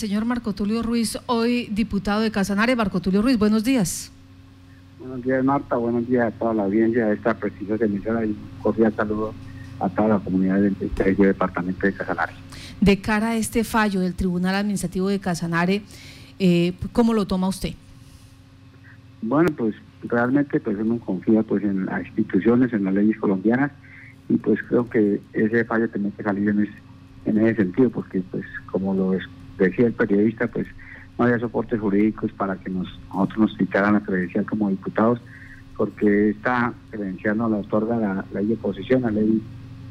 Señor Marco Tulio Ruiz, hoy diputado de Casanare. Marco Tulio Ruiz, buenos días. Buenos días, Marta. Buenos días a toda la audiencia de esta prestigiosa emisora y un cordial saludo a toda la comunidad del departamento de Casanare. De cara a este fallo del Tribunal Administrativo de Casanare, eh, ¿cómo lo toma usted? Bueno, pues realmente pues uno confía pues en las instituciones, en las leyes colombianas y pues creo que ese fallo tiene que salir en ese, en ese sentido porque pues como lo es decía el periodista, pues no había soportes jurídicos para que nos, nosotros nos quitaran la credencial como diputados, porque esta credencial nos la otorga la, ley de oposición, la ley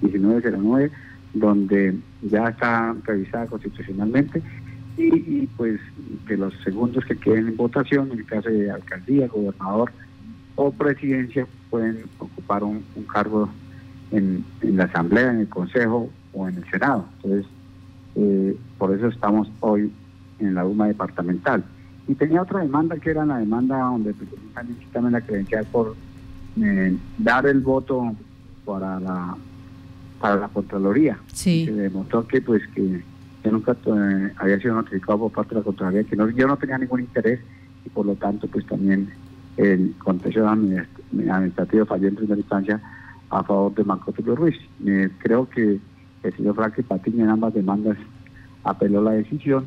1909, donde ya está revisada constitucionalmente, y, pues que los segundos que queden en votación, en el caso de alcaldía, gobernador o presidencia, pueden ocupar un, cargo en la asamblea, en el consejo o en el senado. Entonces, eh, por eso estamos hoy en la UMA departamental. Y tenía otra demanda que era la demanda donde también la credencial por eh, dar el voto para la para la Contraloría. Sí. Se demostró que pues que yo nunca eh, había sido notificado por parte de la Contraloría, que no, yo no tenía ningún interés y por lo tanto pues también el contexto administrativo falló en primera instancia a favor de Marco Tulio Ruiz. creo que el señor Franklin Patiño en ambas demandas apeló la decisión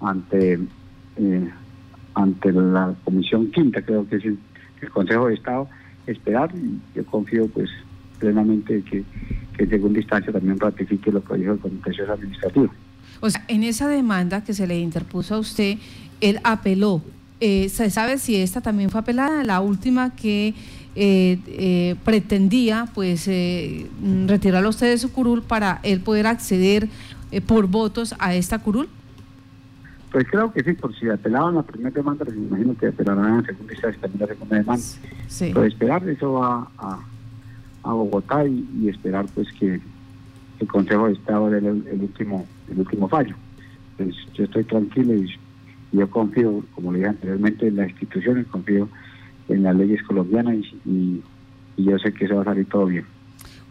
ante eh, ante la Comisión Quinta, creo que es el, Consejo de Estado, esperar yo confío pues plenamente que, que en segunda instancia también ratifique lo que dijo el Contencioso Administrativo. O sea, en esa demanda que se le interpuso a usted, él apeló. Eh, ¿Se sabe si esta también fue apelada? La última que eh, pretendía pues eh, retirarlo usted de su curul para él poder acceder eh, por votos a esta curul? Pues creo que sí, por si apelaban la primera demanda, pues me imagino que apelarán la segunda y también la segunda demanda. Sí. Pues esperar, eso va a, a Bogotá y, esperar pues que el Consejo de Estado dé el, último el último fallo. Pues yo estoy tranquilo y, yo confío, como le dije anteriormente, en las instituciones, confío en las leyes colombianas y, yo sé que eso va a salir todo bien.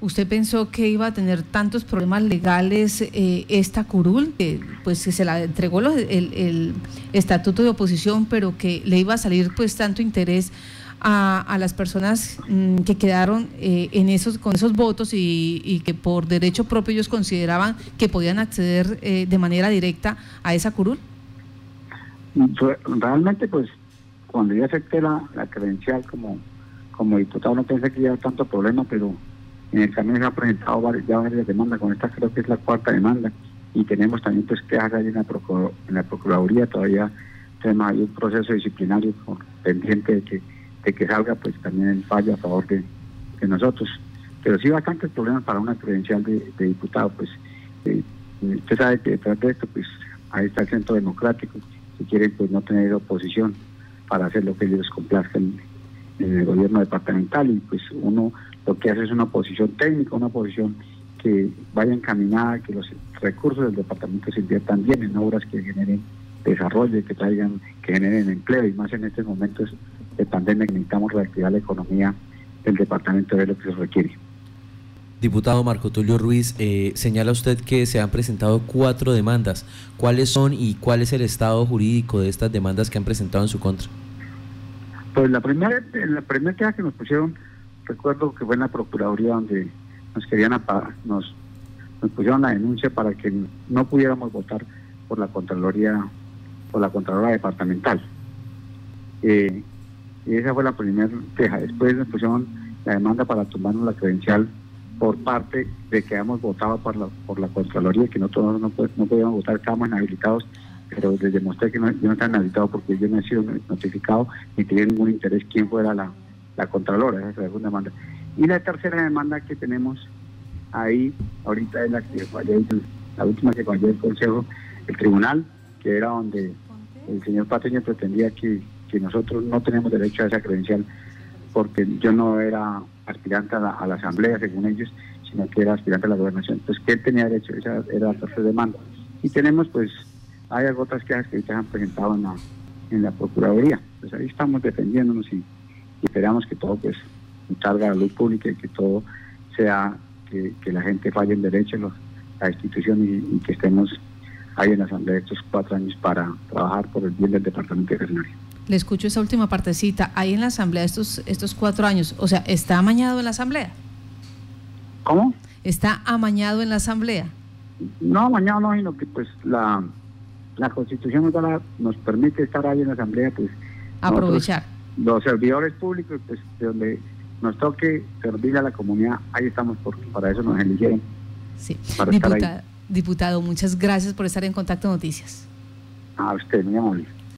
¿Usted pensó que iba a tener tantos problemas legales eh, esta curul? Que, pues que se la entregó el, estatuto de oposición, pero que le iba a salir pues tanto interés a, las personas mm, que quedaron eh, en esos con esos votos y, que por derecho propio ellos consideraban que podían acceder eh, de manera directa a esa curul? Realmente pues cuando yo acepté la, credencial como, como diputado no pensé que hubiera tanto problema, pero el se han presentado ya varias demandas, con esta creo que es la cuarta demanda, y tenemos también pues que ahí en la, en la Procuraduría, todavía tenemos un proceso disciplinario pendiente de que, de que salga pues también el fallo a favor de, nosotros. Pero sí bastantes problemas para una credencial de, diputado, pues eh, usted sabe que detrás de esto pues ahí está el centro democrático, si quieren pues no tener oposición para hacer lo que ellos complazcan en el gobierno departamental y pues uno lo que hace es una posición técnica, una posición que vaya encaminada, que los recursos del departamento se inviertan en obras que generen desarrollo, que traigan, que generen empleo y más en estos momentos de pandemia que necesitamos reactivar la economía del departamento de lo que se requiere. Diputado Marco Tulio Ruiz, eh, señala usted que se han presentado cuatro demandas. ¿Cuáles son y cuál es el estado jurídico de estas demandas que han presentado en su contra? Pues la primera, la primera queja que nos pusieron, recuerdo que fue en la Procuraduría donde nos querían apagar, nos, nos pusieron la denuncia para que no pudiéramos votar por la Contraloría, por la Contraloría Departamental. Eh, y esa fue la primera queja. Después nos pusieron la demanda para tomarnos la credencial por parte de que hemos votado por la, por la Contraloría, que nosotros no, no podíamos votar, estábamos inhabilitados, pero les demostré que no, yo no estaba inhabilitado porque yo no he sido notificado ni tenía ningún interés quién fuera la, la Contralora, esa es la segunda demanda. Y la tercera demanda que tenemos ahí, ahorita es la que falló, la última que falló el Consejo, el Tribunal, que era donde el señor Pateño pretendía que, que nosotros no tenemos derecho a esa credencial porque yo no era aspirante a la, asamblea, según ellos, sino que era aspirante a la gobernación. Entonces, que él tenía derecho, esa era la tercera demanda. Y tenemos, pues, hay otras quejas que ya han presentado en la, en la Procuraduría. Pues ahí estamos defendiéndonos y, esperamos que todo, pues, salga a la luz pública y que todo sea, que, la gente falle en derecho, los, la institución y, que estemos ahí en la Asamblea estos cuatro años para trabajar por el bien del departamento de Casanare. Le escucho esa última partecita, ahí en la Asamblea estos, estos cuatro años, o sea, ¿está amañado en la Asamblea? ¿Cómo? ¿Está amañado en la Asamblea? No, mañana no, sino que pues la, la Constitución nos, nos permite estar ahí en la Asamblea, pues... Aprovechar. Los servidores públicos, pues de donde nos toque servir a la comunidad, ahí estamos, porque para eso nos eligieron. Sí. Diputado, diputado, muchas gracias por estar en Contacto Noticias. A usted, muy amable.